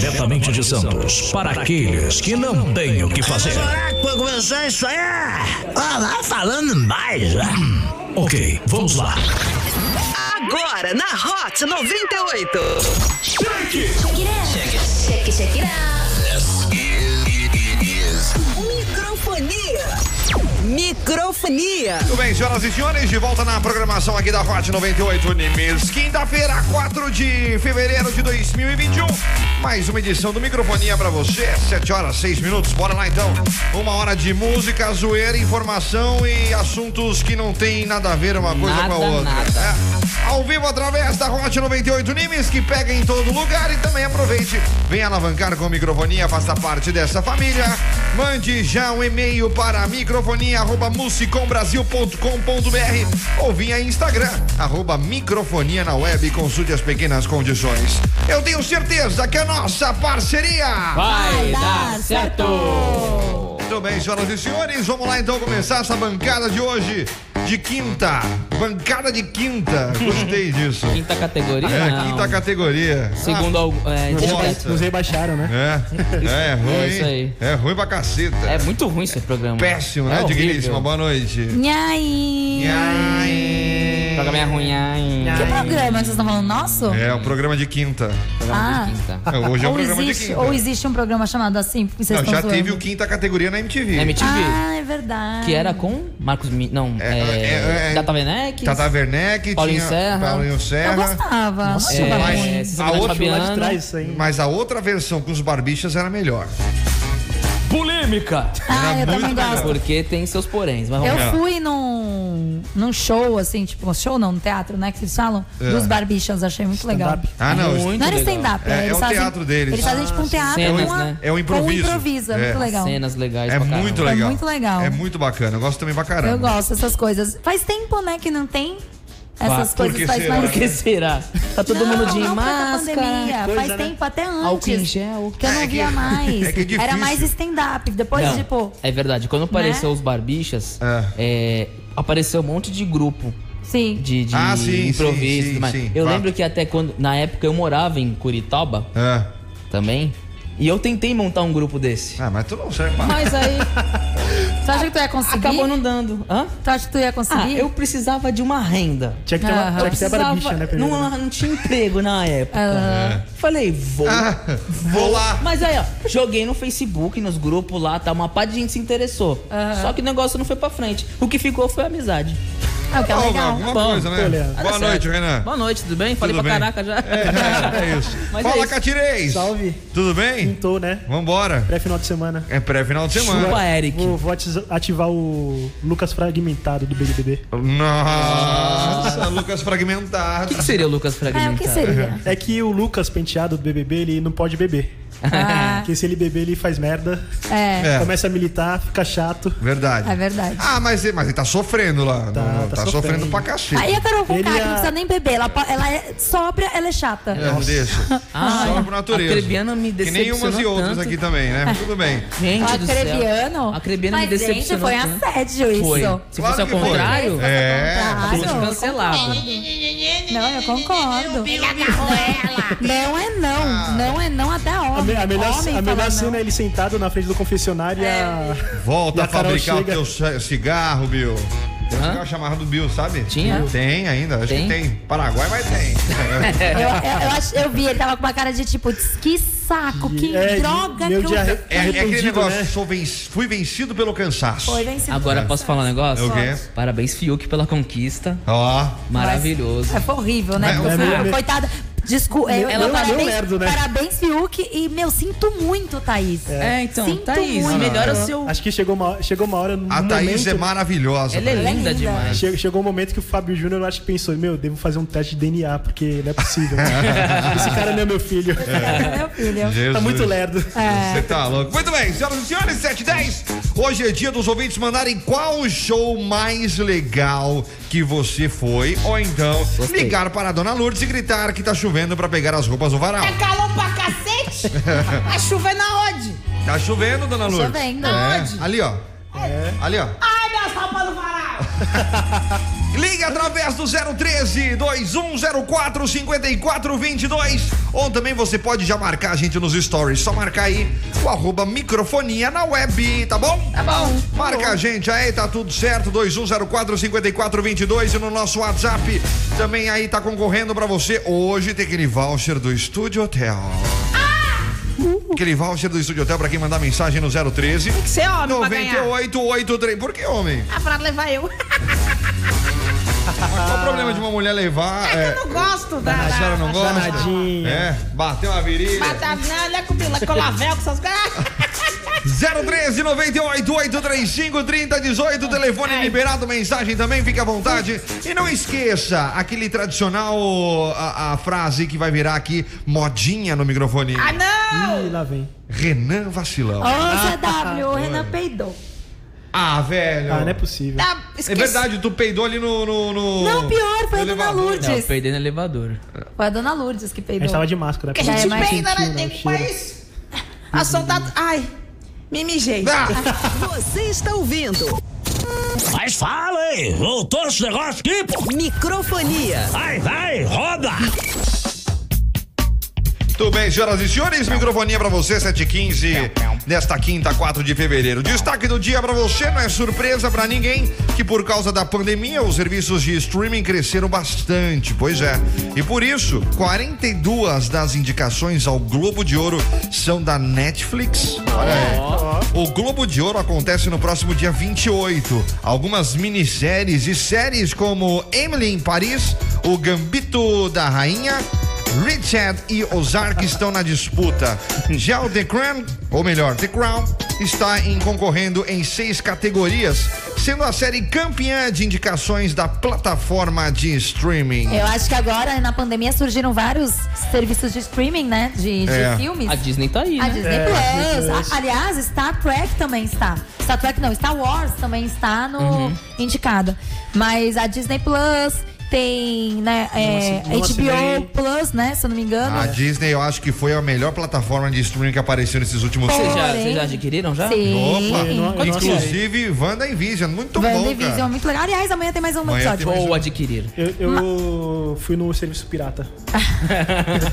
Diretamente de Santos, para aqueles que não têm o que fazer. Será que vai começar isso aí? Ah, vai falando mais, né? Ok, vamos lá. Agora na Hot 98. Check, check it out. Microfonia. Microfonia. Tudo bem, senhoras e senhores, de volta na programação aqui da Hot 98 Nimes. Quinta-feira, 4 de fevereiro de 2021. Mais uma edição do Microfonia pra você. 7 horas, 6 minutos. Bora lá então. Uma hora de música, zoeira, informação e assuntos que não tem nada a ver uma coisa Nada, com a outra. nada. É. Ao vivo através da Hot 98 Nimes, que pega em todo lugar e também aproveite. Venha alavancar com microfonia, faça parte dessa família. Mande já um e-mail para microfonia.musicombrasil.com.br ou via Instagram, arroba microfonia na web e consulte as pequenas condições. Eu tenho certeza que a nossa parceria. Vai dar certo! Muito bem, senhoras e senhores, vamos lá então começar essa bancada de hoje de quinta. Bancada de quinta. Gostei disso. Quinta categoria? É, não. quinta categoria. Segundo algo. É, Nossa. Nos rebaixaram, né? É, é ruim. É isso aí. É ruim pra caceta. é muito ruim esse programa. péssimo, É né, digníssima? Boa noite. Nhai. Nhai. Programa é ruim. ai. Que programa que vocês estão falando? Nosso? É o programa de quinta. Programa Ah. de quinta. É, Hoje é o ou, programa de existe, quinta. ou existe um programa chamado assim? Vocês Não, estão já zoando? teve o quinta categoria na MTV. MTV. Ah, é verdade. Que era com Marcos Mi... Não, É, é. é, é, Tata Werneck. Tata Werneck, Paulinho Serra. Paulinho Eu Serra. gostava. não É, mas- a outra de. Mas a outra versão com os barbichas era melhor. Polêmica! Ah, eu muito também gosto. Porque tem seus poréns. Mas vamos Eu fui num, num show, assim, tipo, um show não, no teatro, né? Que eles falam, É. dos barbichas, achei muito legal. Ah, não. Muito Não era stand-up, É, é o fazem, teatro deles. Eles fazem tipo um teatro Cenas, com, a, né? É o improviso. com improviso, é, É. muito legal. Cenas legais É muito É legal. muito legal. É muito bacana. Eu gosto também pra caramba. Eu gosto dessas coisas. Faz tempo, né, que não tem essas Por coisas. que faz será? mais Por que será? Tá todo não, mundo de não máscara. pandemia. coisa, Faz né? tempo até antes. Álcool em gel. Que eu não É que- via mais. é que é. Era mais stand-up. Depois, Não, tipo. É verdade. Quando apareceu os barbichas, É. apareceu um monte de grupo Sim. de, de Ah, sim, improviso sim, e tudo mais. sim, Eu claro. lembro que até quando, na época, eu morava em Curitiba É. também. E eu tentei montar um grupo desse. Ah, mas tu não serve pra Mas aí Você acha que tu ia conseguir? acabou não dando. Hã? Tu acha que tu ia Ah, conseguir? eu precisava de uma renda. Tinha que ter, uma, Aham. tinha que ter a Precisava- barbicha, né? Primeiro, não, né? não tinha emprego na época. Falei, vou. Ah, vou lá. Mas aí, ó, joguei no Facebook, nos grupos lá, tá? Uma pá de gente se interessou. Só que o negócio não foi pra frente. O que ficou foi amizade. É o que é legal. Alguma Bom, coisa, né? Boa noite, certo. Renan. Boa noite, tudo bem? Falei Tudo pra bem? caraca já. É, é isso. Mas é Fala, isso. Catirês. Salve. Tudo bem? Pintou, né? Vambora. Pré-final de semana. É pré-final de semana. Chupa, Eric. Vou, vou ati- ativar o Lucas Fragmentado do BBB. Nossa, Lucas O fragmentado. que, que seria o Lucas É, Fragmentado? o que seria? É que o Lucas Penteado do BBB, ele não pode beber. Ah, Porque se ele beber, ele faz merda. é, É. Começa a militar, fica chato. Verdade. é verdade. Ah, mas, ele- mas ele tá sofrendo lá. Tá, Não, tá tá, sofrendo. sofrendo. pra cacete. Aí a Carol Conká, Ele que ia- não precisa nem beber. Ela, po- ela é sóbria, ela é chata. É, não deixa. Ah, Só por natureza. a Crebiana me Que nem umas e outras tanto. aqui também, né? Tudo bem. Gente do céu. Acrebiano? Acrebiano me Mas, gente, decepcionou foi tanto. assédio isso. Foi. Se Claro fosse ao que foi. contrário, É, fosse cancelado. Não, eu concordo. Não é não. Não é não até A, homem. Me- a melhor, homem a melhor cena é ele sentado na frente do confessionário e a. Volta E a a fabricar o chega- teu c- cigarro, Bill. Tem um Hã? cigarro chamado do Bill, sabe? Tinha? Tem ainda, acho Tem? que tem. Paraguai, mas tem. Eu, eu, eu, eu vi, ele tava com uma cara de tipo, que saco, que É, droga que dia- eu... É, é aquele negócio, né? sou ven- fui vencido pelo cansaço. Foi vencido. Agora posso falar um negócio? O quê? Parabéns, Fiuk, pela conquista. Ó. Maravilhoso. É, foi horrível, né? É, Porque o é, coitada. Desculpa, eu, Ela eu- tá parabéns, meio lerdo, né? parabéns, Fiuk. E, meu, sinto muito, Thaís. É, então, Sinto Thaís, muito. melhora seu. Acho que chegou uma, chegou uma hora. A Thaís momento, é maravilhosa. Ela é linda linda. demais. che- Chegou um momento que o Fábio Júnior eu acho que pensou, meu, devo fazer um teste de DNA, porque não é possível. Esse cara não é meu filho. Meu filho. Jesus. Tá muito lerdo. Você tá louco. Muito bem, senhoras e senhores, 7 e 10. Hoje é dia dos ouvintes mandarem qual o show mais legal que você foi. Ou então Gostei. ligar para a dona Lourdes e gritar que tá chovendo para pegar as roupas no varal. calor pra cacete? Vai chover na onde? Tá chovendo, dona Lourdes? chovendo. É. Ali, ó. Ali, ó. Ai, minhas roupas no varal! Liga através do 013 2104 5422 ou também você pode já marcar a gente nos stories. Só marcar aí o arroba microfonia na web, tá bom? Tá bom. Marca a gente aí, tá tudo certo. 2104 5422 e no nosso WhatsApp também aí tá concorrendo pra você. Hoje tem aquele voucher do Estúdio Hotel. Aquele voucher do Estúdio Hotel pra quem mandar mensagem no 013 Tem que ser homem pra ganhar. 9883. Por que homem? Ah, pra levar eu. Qual o problema de uma mulher levar? É que eu não gosto da. A senhora não gosta? Danadinha. É, bateu uma virilha. Matar, não, olha comigo, colavel com essas coisas. 013 98 835 3018, telefone liberado, mensagem também, fica à vontade. E não esqueça aquele tradicional, a, a frase que vai virar aqui, modinha no microfone. Ah, não! Ih, lá vem. Renan Vacilão. Ô, CW, o Renan peidou. Ah, velho. Ah, não é possível. Tá, É verdade, tu peidou ali no. no, no- Não, pior, foi a Dona elevador. Não, eu Lourdes. peidei no elevador. Foi a Dona Lourdes que A peidou. gente tava de máscara. Que a gente É, mas peida, né? Tem né. A tá. Ai, me mijei. Ah, Você está ouvindo Mas fala aí, voltou esse negócio aqui, pô. Microfonia. Vai, vai, roda. Tudo bem, senhoras e senhores, microfonia pra você, 7h15, nesta quinta, 4 de fevereiro. Destaque do dia pra você, não é surpresa pra ninguém que por causa da pandemia os serviços de streaming cresceram bastante, pois é. E por isso, 42 das indicações ao Globo de Ouro são da Netflix. Olha aí. O Globo de Ouro acontece no próximo dia 28. Algumas minisséries e séries como Emily em Paris, O Gambito da Rainha, Richard e Ozark estão na disputa. Já o The Crown, ou melhor, The Crown, está em concorrendo em seis categorias, sendo a série campeã de indicações da plataforma de streaming. Eu acho que agora, na pandemia, surgiram vários serviços de streaming, né? De, de É. filmes. A Disney tá aí, A né? Disney É, Plus. Disney Plus. A- aliás, Star Trek também está. Star Trek não, Star Wars também está no Uhum. indicado. Mas a Disney Plus tem, né, é, Não não. HBO Plus, né, se eu não me engano. A Disney, eu acho que foi a melhor plataforma de streaming que apareceu nesses últimos Pô, Vocês já, Porém- vocês já adquiriram já? Sim. Opa, não- inclusive Wanda e Vision, muito bom, WandaVision, cara. muito legal. Aliás, amanhã tem mais um Amanhã episódio. Ou adquirir. Eu, eu fui no serviço pirata.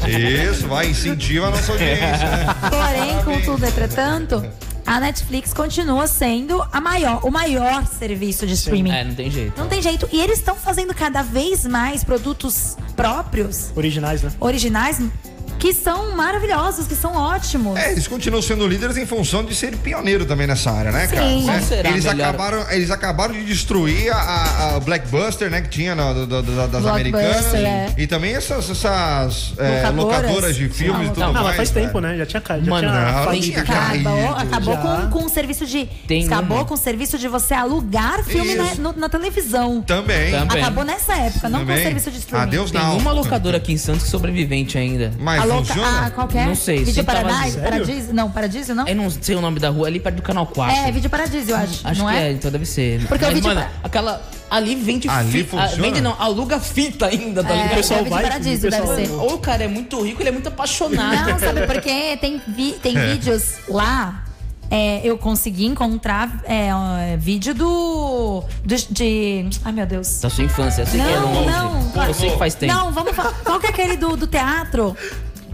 Isso, vai, incentiva a nossa audiência, né? Porém, contudo, entretanto, a Netflix continua sendo a maior, o maior serviço de streaming. É, não tem jeito. Não tem jeito. E eles estão fazendo cada vez mais produtos próprios, Originais, né? originais, que são maravilhosos, que são ótimos. É, eles continuam sendo líderes em função de ser pioneiro também nessa área, né, cara? Sim. Né? Qual será Eles, melhor- acabaram, eles acabaram de destruir a, a Blackbuster, né, que tinha na- do- do- das americanas. é. E também essas, essas é, Locadoras. locadoras de filmes e Não, tudo não, Ah, mais. mas faz né? tempo, né? Já tinha caído. Já Mano, tinha não, falido. tinha caído. Acabou, acabou Já. com, com o serviço de. Tem acabou uma. com o serviço de você alugar filme na, no- na televisão. Também. Também. Acabou nessa época, não com Também. o serviço de streaming. Adeus, Tem não. uma locadora aqui em Santos que é sobrevivente ainda. Mas A louca, funciona? ah, qual que é? Não sei, Vídeo que tava- Paradise? Paradise? Não, Paradise não? Eu não sei o nome da rua, ali perto do canal 4. É, Vídeo Paradise, eu acho. Acho não que é? é? então deve ser. Porque o Mas, vídeo mano, pra- aquela. Ali vende Ali fita. ah, funciona? Vende não, aluga fita ainda, tá É, ligado? O pessoal é vai, Paradiso, o pessoal- deve ser. Ou o cara é muito rico, ele é muito apaixonado. Não, sabe por quê? Tem, vi- tem É. vídeos lá. é, eu consegui encontrar é, um, vídeo do, do- de. Ai, meu Deus. Da sua infância, eu sei que é Não, longe. não. Eu sei que faz tempo. Não, vamos falar. Qual que é aquele do, do teatro?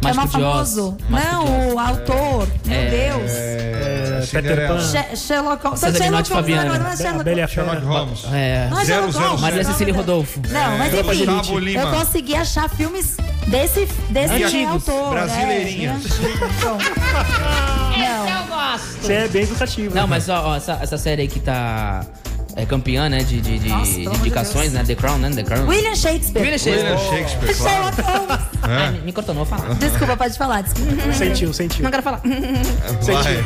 É mais Oz. famoso. Não, o autor. Meu Deus. É, Peter Cinderela. Pan. She- Sherlock Holmes. César Sherlock Holmes Fabiano. agora, não é Sherlock a Sherlock. Holmes. É. Não é Sherlock 007. Holmes. Maria Cecília. Rodolfo. Não, mas enfim, eu consegui achar filmes desse, desse Antigos, autor. É, antigo, então. Não. Eu gosto. Você é bem educativo. Não, né? mas ó, ó, essa, essa série aí que tá é, campeã, né? De, de, de- Nossa, de indicações, Deus. né? The Crown, né? The Crown. William Shakespeare. William Shakespeare. William Shakespeare, claro. Sherlock Holmes. Ai, me, cortou, não vou falar. Desculpa, pode falar. Desculpa. Sentiu, sentiu. Não quero falar. Vai.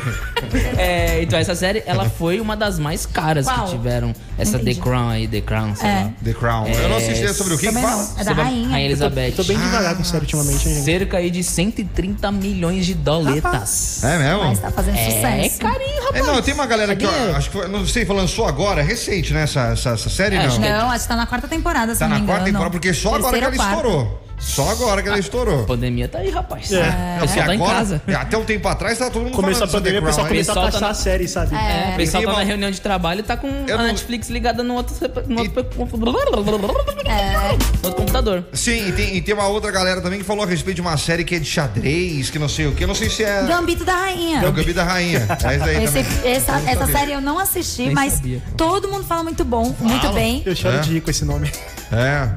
É, então, essa série, ela foi uma das mais caras Qual? que tiveram. Essa Entendi. The Crown aí, The Crown, sei É. lá. The Crown. Eu não assisti é sobre o que fala. É da Sobre rainha. Rainha Elizabeth. Tô bem devagar com série ultimamente, hein? Cerca aí de 130 milhões de doletas. É mesmo? Mas tá fazendo É sucesso. carinho, rapaz. É, não, tem uma galera que, acho que foi, não sei, lançou agora, é recente, né, essa, essa, essa série, É, não? é Não, acho que tá na quarta temporada, se Tá não na me quarta temporada, porque só agora que ela Terceira quarta. estourou. Só agora que ela estourou. A pandemia tá aí, rapaz. É. É. Só tá em agora, casa. até um tempo atrás, tava todo mundo Começou a pandemia, o pessoal começou a Pessoal tá a série, sabe? É, o pessoal E tá uma- na reunião de trabalho e tá com Eu a não- Netflix ligada no outro, no outro, no outro computador. Sim, e tem, e tem uma outra galera também que falou a respeito de uma série que é de xadrez, que não sei o que. Eu não sei se é. Gambito da Rainha. É o Gabi da Rainha. É isso aí Esse- essa essa sabia. série eu não assisti, Nem mas sabia. todo mundo fala muito bom, muito bem. Eu choro É. de ir com esse nome. É.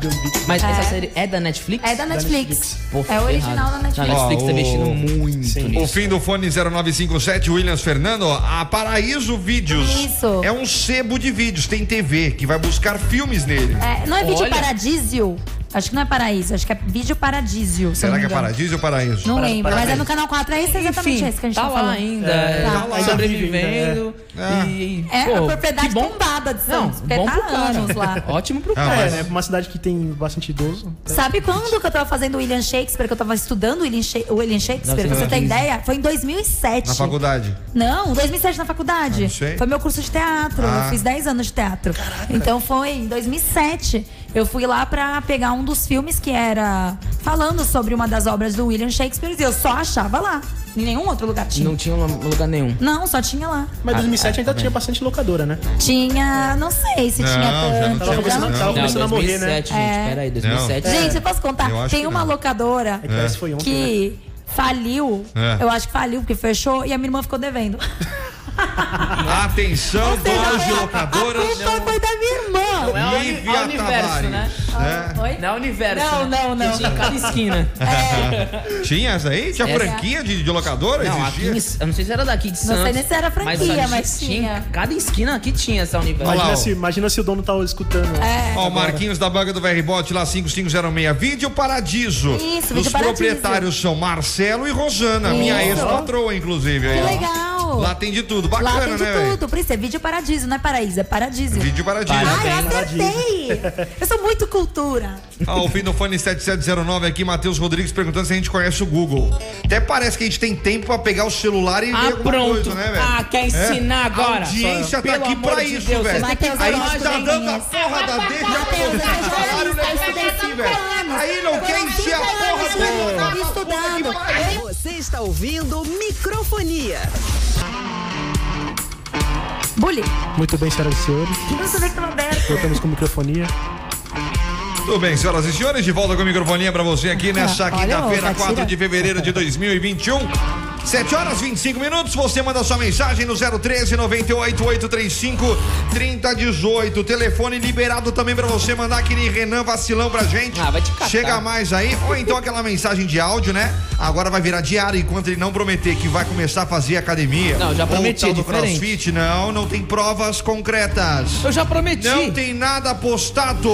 Mas É. essa série é da Netflix? É da Netflix. Pô, é original da Netflix. A Netflix tá investindo o- muito Sim. nisso. O fim do fone 0957, Williams Fernando, a Paraíso Vídeos. Isso. É um sebo de vídeos, tem TV, que vai buscar filmes nele. É, não é vídeo Olha. paradísio? Acho que não é paraíso, acho que é vídeo paradísio. Será não que é. Paradiso ou Paraíso? Não lembro, mas é no canal 4, é esse exatamente Enfim, esse que a gente tá tá, lá falando. ainda, É, tá tá lá. sobrevivendo. É. E, É pô, a propriedade que bom. tombada de Não, Santos, porque bom tá pro há cara. anos lá. Ótimo pro cara. É, né? Uma cidade que tem bastante idoso. Sabe quando que eu tava fazendo William Shakespeare, que eu tava estudando William, Sha- William Shakespeare, pra você ter 1915. ideia? Foi em 2007. Na faculdade. Não, 2007 na faculdade. Ah, não sei. Foi meu curso de teatro. Ah. Eu fiz 10 anos de teatro. Então foi em 2007. Eu fui lá pra pegar um dos filmes que era falando sobre uma das obras do William Shakespeare e eu só achava lá. Em nenhum outro lugar tinha. Não tinha lugar nenhum. Não, só tinha lá. Mas 2007 ah, ainda tinha bastante locadora, né? Tinha, não sei se Não, tinha já não tanto. tinha Tava começando, não. tava Não, começando a morrer, né? 2007, gente. É. Peraí, 2007. Gente, eu posso contar? Eu Tem uma não. locadora É que que faliu. É. Eu acho que faliu porque fechou e a minha irmã ficou devendo. Atenção, donos de a locadoras. culpa foi da minha irmã. Não é o Lívia é o universo, Tavares. né? É. Oi? Não é o universo. Não, né? não, não. Que tinha em cada esquina. Tinha essa aí? Tinha Essa- franquia de, de locadora? Não, aqui Existia? eu não sei se era daqui de Não sei Santos. nem se era franquia, gente mas tinha. Cada esquina aqui tinha essa universo. Imagina se, imagina se o dono tá escutando. É. Ó, o Marquinhos da banca do VRBot lá 5506. Vídeo Paradiso. Isso, Os Vídeo Paradiso. proprietários são Marcelo e Rosana, minha Isso. ex-patroa, inclusive. aí, Que ó. legal. Lá tem de tudo. Bacana, Lá tem de né, velho? tudo. Por isso é vídeo paradiso, não é paraíso, é paradísio. Vídeo Paradiso. Ai, eu acertei. Eu sou muito cultura. Ó, o fim do fone 7709 aqui, Matheus Rodrigues perguntando se a gente conhece o Google. Até parece que a gente tem tempo pra pegar o celular e ver Ah, alguma pronto. coisa, né, velho? Ah, quer ensinar É. agora? A audiência tá Pelo aqui amor pra de isso, velho. Aí fazer a gente tá dando a porra da deixa pra aqui. Aí não quer encher a porra do... Estudando. Você está ouvindo Microfonia. Bully. Muito bem, senhoras e senhores. Voltamos com microfonia. Tudo bem, senhoras e senhores, de volta com o microfonia pra você aqui nessa Olha, quinta-feira, ô, 4 Catira. de fevereiro de 2021. 7 horas 25 minutos, você manda sua mensagem no 013 98 835 3018. Telefone liberado também pra você mandar aquele Renan vacilão pra gente. Ah, vai te catar. Chega mais aí, ou então aquela mensagem de áudio, né? Agora vai virar diário enquanto ele não prometer que vai começar a fazer academia. Não, já ou prometi, tal do diferente. crossfit. Não, não tem provas concretas. Eu já prometi. Não tem nada postado.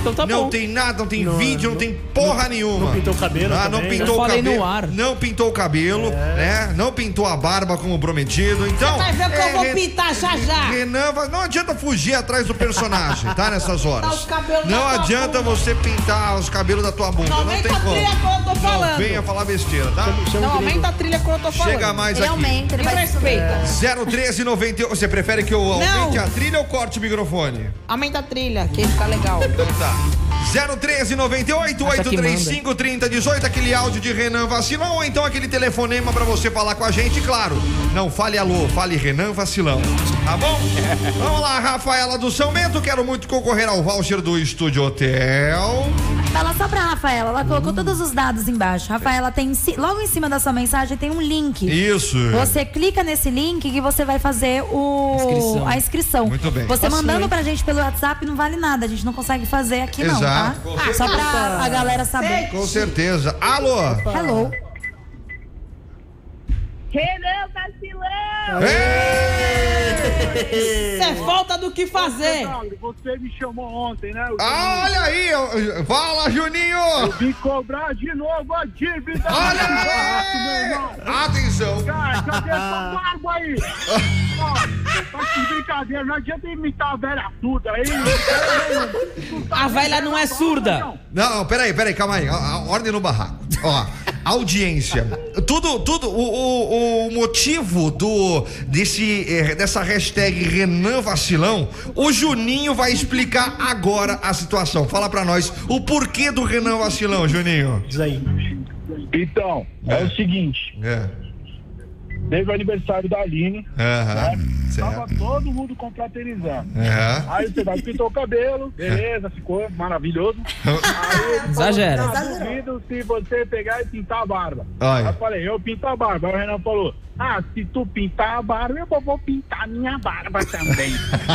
Então tá não bom. tem nada, não tem Não, vídeo, não, não- tem porra nenhuma. não pintou o cabelo Ah, não pintou Eu o falei cabelo. no ar. Não pintou o cabelo, né? Não pintou a barba como prometido. Então. Vai ver que eu vou Ren- pintar já já. Renan, não adianta fugir atrás do personagem, tá? Nessas horas. não adianta bunda. você pintar os cabelos da tua bunda. Não Não, aumenta tem a como. trilha quando eu tô Não falando. venha falar besteira, tá? Chama Não aumenta a trilha quando eu tô falando. Chega mais Ele aqui. aumenta, ele Me vai respeita. 013 98. Você prefere que eu aumente a trilha ou corte o microfone? Aumenta a trilha, que fica legal. Então tá. 013 98 Essa que 835 3018, aquele áudio de Renan Vacilão, ou então aquele telefonema pra você falar com a gente, claro. Não fale alô, fale Renan Vacilão. Tá bom? Vamos lá, Rafaela do São Bento, quero muito concorrer ao voucher do Estúdio Hotel. Fala só pra Rafaela, ela colocou todos os dados embaixo. Rafaela, tem logo em cima da sua mensagem tem um link. Isso. Você clica nesse link que você vai fazer o Inscrição. a inscrição. Muito bem. Você mandando hein? pra gente pelo WhatsApp não vale nada, a gente não consegue fazer aqui não, Exato. tá? Só pra a galera saber. Com certeza. Alô? Hello. Renan vacilão! Isso é falta do que fazer. Você me chamou ontem, né? Eu Ah, olha aí! eu- Fala, Juninho! vim cobrar de novo a dívida Olha do barco, meu aí! irmão. Atenção! Cara, cadê essa barba aí? Ó, tá de brincadeira, não adianta imitar a velha surda aí. A velha não é surda. Não, não, peraí, peraí, calma aí. A- a- ordem no barraco. Ó, audiência. Tudo, tudo, o, o, o motivo do desse eh, dessa hashtag Renan Vacilão, o Juninho vai explicar agora a situação. Fala pra nós o porquê do Renan Vacilão, Juninho. Diz aí. Então, é, o seguinte, É. teve o aniversário da Aline, Aham. tava Certo. todo mundo confraternizando. É. Aí você vai pintou o cabelo, beleza, ficou maravilhoso. Aí ele falou, Exagera. "Ah, duvido se você pegar e pintar a barba. Ai. Aí eu falei, eu pinto a barba. Aí o Renan falou, ah, se tu pintar a barba, eu vou- pintar a minha barba também.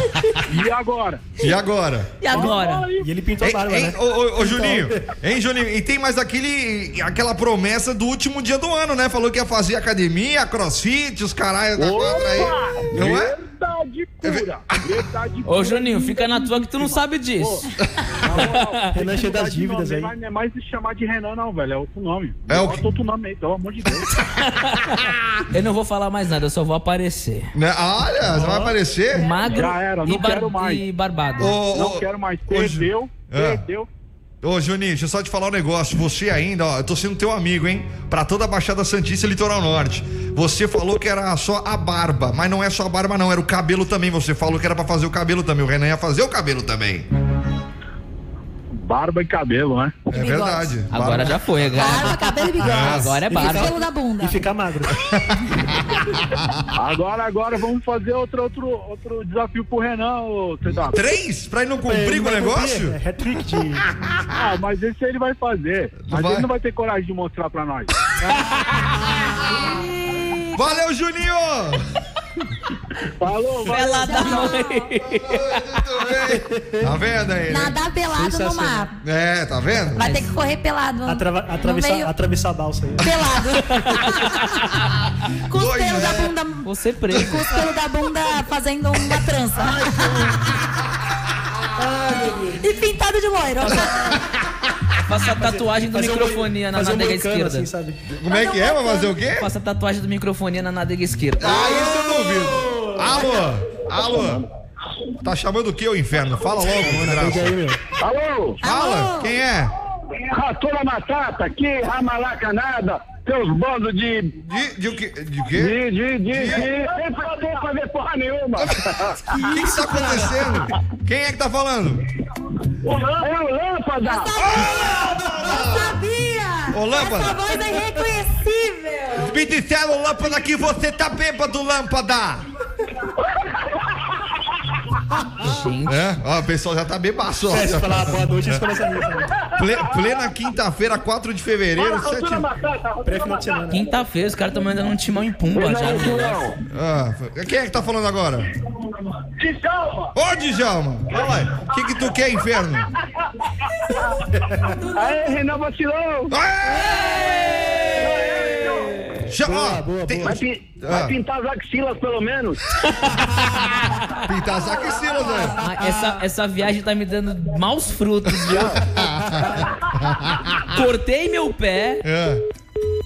e agora? E agora? E agora? E ele pintou a barba, hein, né? ô, ô, ô, Juninho, hein, Juninho? E tem mais aquele, aquela promessa do último dia do ano, né? Falou que ia fazer academia, crossfit, os caralho da quadra aí. Não é? Verdade pura. Verdade pura. Ô, Juninho, fica na tua que tu não sabe disso. Renan cheio das dívidas aí. Não é mais se chamar de Renan, não, velho. É outro nome. É o Bota outro nome aí, pelo amor de Deus. Eu não vou falar mais nada, eu só vou aparecer. Né? Olha, você vai aparecer? Magro Já era, não e, bar- quero mais. e barbado. Ô, não ô, quero mais. Perdeu, Ah. perdeu. Ô, Juninho, deixa eu só te falar um negócio. Você ainda, ó, eu tô sendo teu amigo, hein? Pra toda a Baixada Santista e Litoral Norte. Você falou que era só a barba, mas não é só a barba, não. Era o cabelo também. Você falou que era pra fazer o cabelo também. O Renan ia fazer o cabelo também. Barba e cabelo, né? É bigode. verdade. Agora Barba- já foi. Agora, Barba, cabelo e bigode. agora é E barba. pelo da bunda. E ficar magro. Agora, agora vamos fazer outro, outro, outro desafio pro Renan, ô CW. Três? Pra ele não cumprir com o negócio? É hat-trick de... Ah, mas esse ele vai fazer. Mas Vai? ele não vai ter coragem de mostrar pra nós. Valeu, Juninho! Falou, valeu. Ela da mãe. Tá vendo aí? né? Nadar pelado no Sensacional. mar. É, tá vendo? Vai ter que correr pelado. Atrava- atravessar, meio- atravessar a balsa aí. Pelado. Com os pelos da né? bunda. Você preso. Com os pelos da bunda fazendo uma trança. e pintado de loiro. Faça a tatuagem do Fazer um microfonia na um moicano, esquerda. assim, sabe? Como é que é? Vai fazer o quê? Faça a tatuagem do microfonia na nádega esquerda. Ah, isso eu duvido. Alô? Alô? Tá chamando o que, o inferno? Fala logo, meu? Alô? Fala, quem é? Ratura Matata, aqui, ramalacanada, seus bandos de. De, de o quê? De o de. quê? de. de. de. Sem fa- sem fazer porra nenhuma. O que que tá acontecendo? Quem é que tá falando? É o Lâmpada! Eu sabia! Ô, Lâmpada. Essa voz é irreconhecível! Me disseram, Lâmpada, que você tá bêbado, Lâmpada! Gente. É, ó, o pessoal já tá bebaço, ó. É, se falar boa noite, eles começam a também. Ple- plena quinta-feira, 4 de fevereiro, 7 Pré-final de semana. Quinta-feira, os caras estão mandando um timão em pumba já. negócio. ah, Quem é que tá falando agora? Djalma! Ô, Djalma! Fala aí. O que que tu quer, inferno? Aê, Renan Vacilão! Chama, Boa, ó, boa, tem- boa. Vai, Ah. vai pintar as axilas, pelo menos? pintar as axilas, né? Ah, essa, essa viagem tá me dando maus frutos, viu? Cortei meu pé É.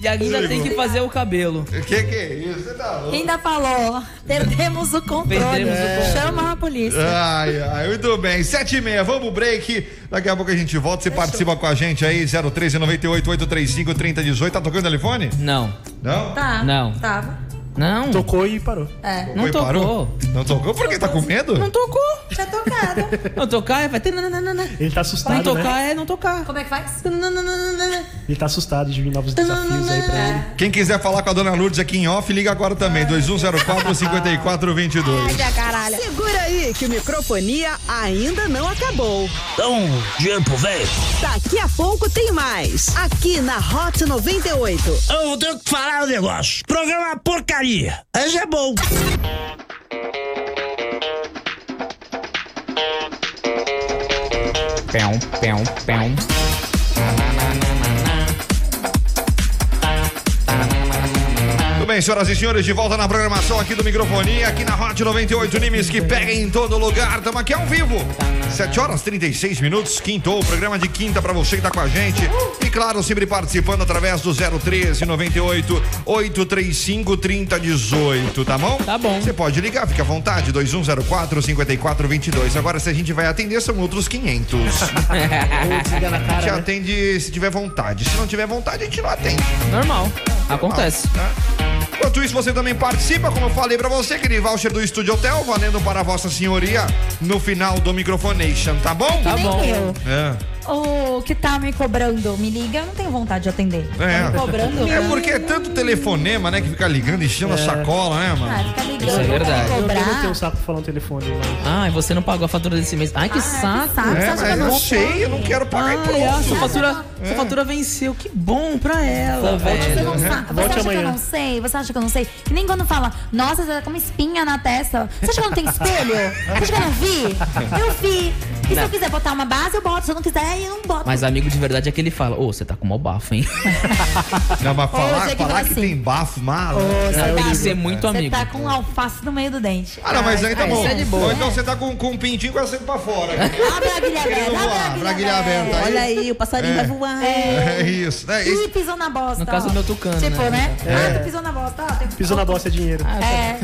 e ainda tem que fazer o cabelo. O que que é isso? Você tá louco? Ainda falou, perdemos o controle. Perdemos o controle. Chama a polícia. Ai, ai, muito bem. Sete e meia, vamos pro break. Daqui a pouco a gente volta. Você participa com a gente aí, 013 98 835 3018. Tá tocando o telefone? Não, Não? Tá. Não. Tava. Não, Tocou e parou. É. não Oi, tocou. parou? Não tocou? Por quê? Tá com medo? Não tocou. Tinha tocado. Não tocar é vai. Ele tá assustado, Não tocar né? é não tocar. Como é que faz? Ele tá assustado de vir novos desafios aí pra ele. Quem quiser falar com a dona Lourdes aqui em off, liga agora também. 2104 5422. caralho. Segura aí que o microfonia ainda não acabou. Dá um dinheiro pro velho. Daqui a pouco tem mais. Aqui na Hot 98. Eu tenho que falar um negócio. Programa porcaria. Mas é bom. Pão, pão, pão. Bem, senhoras e senhores, de volta na programação aqui do microfone, aqui na Hot 98 Nimes que pega em todo lugar. Estamos aqui ao vivo. 7 horas 36 minutos, quintou, programa de quinta pra você que tá com a gente. E claro, sempre participando através do 013 98 835 3018, tá bom? Tá bom. Você pode ligar, fica à vontade, 2104 5422. Agora, se a gente vai atender, são outros 500. Desliga na A gente atende se tiver vontade. Se não tiver vontade, a gente não atende. Normal. Acontece. Tá? Enquanto isso, você também participa, como eu falei pra você, aquele voucher do Estúdio Hotel, valendo para Vossa Senhoria no final do Microfonation, tá bom? Tá bom. É. O que tá me cobrando, me liga, eu não tenho vontade de atender. É. Cobrando. É porque é tanto telefonema, né, que fica ligando, enchendo a sacola, né, Ah, mano? fica ligando, Isso é verdade. Eu, não cobrar. tenho saco pra falar no telefone, mas... Ai, você não pagou a fatura desse mês. Ai, que Ah, saco. que saco. É, Você mas eu não sei, eu não quero pagar e Ai, pronto. a sua fatura, sua fatura venceu. Que bom pra ela, Você velho. não sabe. Você acha amanhã. que eu não sei? Você acha que eu não sei? Que nem quando fala, nossa, você tá com uma espinha na testa. Você acha que eu não tenho espelho? Você acha que eu não vi? Eu vi. E se Não. eu quiser botar uma base, eu boto. Se eu não quiser, eu não boto. Mas amigo de verdade é que ele fala, ô, você tá com mó bafo, hein? Não, mas falar, é que falar vai que assim. tem bafo, mala. Não, tem tá- que ser muito Você amigo. tá com um alface no meio do dente. Ah, não, mas aí tá bom. isso é de boa. Ou então você tá com, com um pintinho com acento pra fora. aqui. Abre a guilha Querendo aberta, a braguilha guilha aberta. Olha aí, o passarinho vai voar. É isso, né? Isso- Ih, pisou na bosta. No caso do meu tucano, Tipo, né? né? Ah, tu pisou na bosta. Pisou na bosta é dinheiro. É.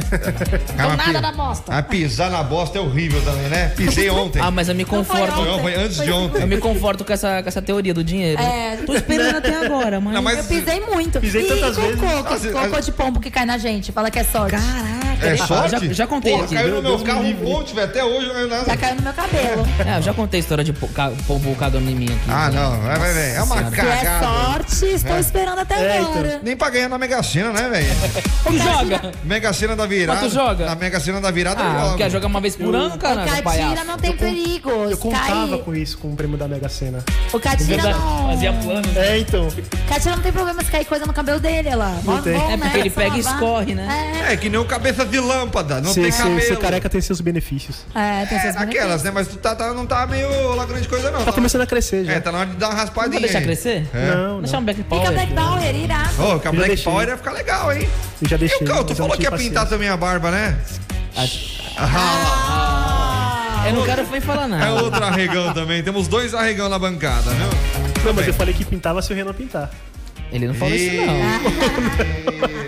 Cara, nada da bosta. Ah, pisar na bosta é horrível também, né? Pisei ontem. Ah, mas eu me foi antes de ontem. Eu me conforto com essa, com essa teoria do dinheiro. É. Tô esperando até agora, mas. Não, mas- Eu pisei muito. Pisei e tantas cocô, vezes. que- cocô de pombo que cai na gente. Fala que é sorte. Caraca, É sorte? Já, já contei Porra, aqui. caiu no meu Deus me carro um monte, velho. Até hoje eu não nada. Já caiu no meu cabelo. É, eu já contei a história de po- ca- pombo cagando em mim aqui. Ah, não. Vai, vai, vai. É uma Senhora. Se é cagada. sorte, estou esperando até É, então. agora. Nem pra ganhar na Mega Sena, né, velho? Tu joga? Mega Sena da virada. Mas tu joga? Na Mega Sena da virada eu Ah, jogo. quer jogar uma vez por ano, O caralho, Catira não tem perigo. Eu contava Cai. com isso, com o prêmio da Mega Sena. O Catira não. fazia planos. É, então. Catira não tem problema se cair coisa no cabelo dele, olha lá. Mó tem. É porque né? ele pega e escorre, né? É, que nem o cabeça de lâmpada. Não Ser, tem ser, cabelo. ser careca tem seus benefícios. É, é tem É, seus naquelas, né? Mas tu tá, tá- não tá meio lá grande coisa, não. Tá começando a crescer já. É, tá na hora de dar uma Não raspadinha. vou deixar crescer? É. Não, não. Deixar um Black Fica Power. Black Power, irado. Ô, com a Black deixei. Power ia ficar legal, hein? Eu já E deixei. o Cão, tu falou não que ia pintar também a barba, né? Eu não quero nem falar É nada. outro arregão também. Temos dois arregão na bancada, viu? Não, mas eu falei que pintava se o Renan pintar. Ele não falou isso, não.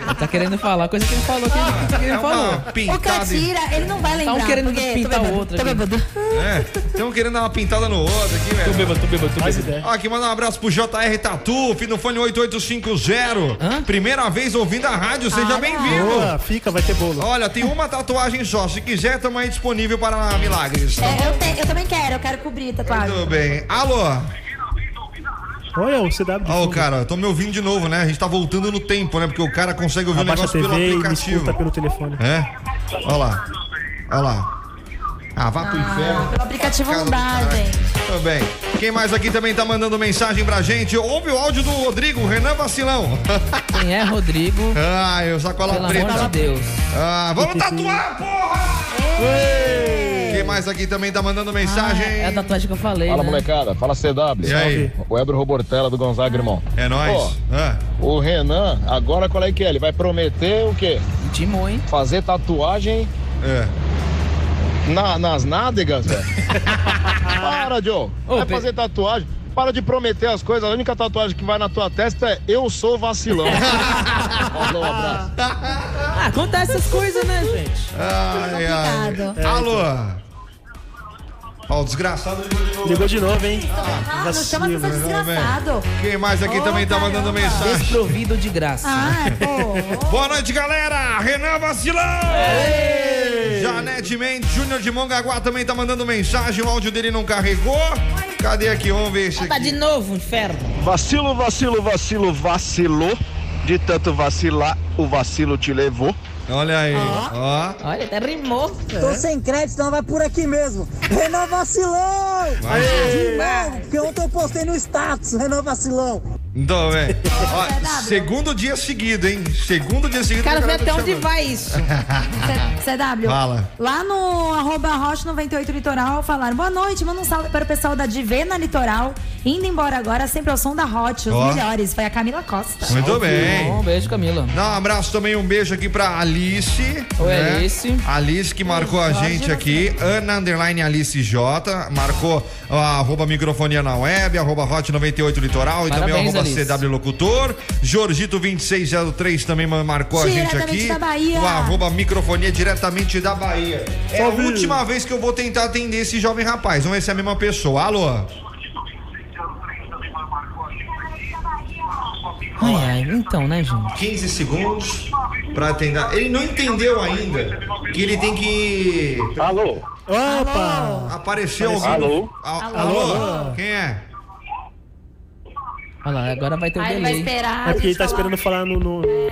Ele tá querendo falar coisa que ele falou que ele, que ele É falou. uma O Catira, ele não vai lembrar. um querendo porque pintar bêbado, o outro Tô aqui. bêbado. É, estamos querendo dar uma pintada no outro aqui, velho. bêbado, tô bêbado, tô Faz ideia. Ó, aqui manda um abraço pro JR Tatu, fim do fone 8850. Hã? Primeira vez ouvindo a rádio, seja Ah, bem-vindo. Boa, fica, vai ter bolo. Olha, tem uma tatuagem só. Se quiser, estamos aí disponível para milagres. Tá É, eu, te- eu também quero, eu quero cobrir tatuagem. Tudo bem. Alô? Olha o CW Ó, o cara, tô me ouvindo de novo, né? A gente tá voltando no tempo, né? Porque o cara consegue ouvir Abaixa o a negócio pelo TV e me aplicativo. escuta pelo telefone. É? Olha lá. Olha lá. Ah, vá pro inferno. Pelo aplicativo não dá, gente. Tudo bem. Quem mais aqui também tá mandando mensagem pra gente? Ouve o áudio do Rodrigo, Renan Vacilão. Quem é Rodrigo? Ai, eu sacola Pelo preta. amor de Deus. Ah, vamos tatuar, porra! Quem mais aqui também tá mandando mensagem? Ah, é a tatuagem que eu falei. Fala né? molecada, fala CW. E aí? O Ebro Robortella do Gonzaga, irmão. É nóis. Ó. Ah, O Renan, agora qual é que é? Ele vai prometer o quê? Intimou, hein? Fazer tatuagem é. na- nas nádegas, velho. Para, Joe. Ô, vai fazer tatuagem. Para de prometer as coisas. A única tatuagem que vai na tua testa é Eu sou vacilão. Falou, um abraço. Ah, acontece essas coisas, né, gente? Ai, ai. Alô? Ó, o desgraçado ligou de novo. Ligou de novo, hein? Ah, não chama de Vacilo, né? desgraçado. Quem mais aqui Ô, também tá mandando caramba. mensagem? Desprovido de graça. Ah, pô. Boa noite, galera! Renan Vacilão! Janete Mendes, Júnior de Mongaguá também tá mandando mensagem. O áudio dele não carregou. Cadê aqui? Vamos ver esse Tá de aqui. novo, inferno. Vacilo, vacilo, vacilo, vacilou. De tanto vacilar, o vacilo te levou. Olha aí. Ó. Olha, até rimou. Tô sem crédito, então vai por aqui mesmo. Renan Vacilão! Vai. De novo, porque ontem eu postei no status, Renan Vacilão. Então, velho. Ó, Segundo dia seguido, hein? Segundo dia seguido. Quero que o ver até onde vai isso. CW. Fala. Lá no arroba Rocha 98 Litoral falaram: boa noite, manda um salve para o pessoal da Divena Litoral. Indo embora agora, sempre ao som da Hot, os Ó. melhores. Foi a Camila Costa. Muito bem. Um beijo, Camila. Dá um abraço também, um beijo aqui pra Alice. Oi, né? Alice. Alice que marcou a Jorge, gente aqui. Ana Underline Alice J. Marcou a arroba microfonia na web, arroba Hot 98 Litoral e também Parabéns, arroba. CW Locutor. Jorgito 2603 também ma- marcou a gente aqui. da Bahia. O arroba microfonia diretamente da Bahia. É a última vez que eu vou tentar atender esse jovem rapaz. Vamos ver se é a mesma pessoa. Alô? Ai, ai, então, né, gente? 15 segundos pra atender. Ele não entendeu ainda que ele tem que Alô? Opa! Apareceu alguém. Alô? Alô? Alô? Alô? Quem é? Olha lá, agora vai ter o Aí ele vai delay. esperar. É porque ele tá esperando falar no. no- O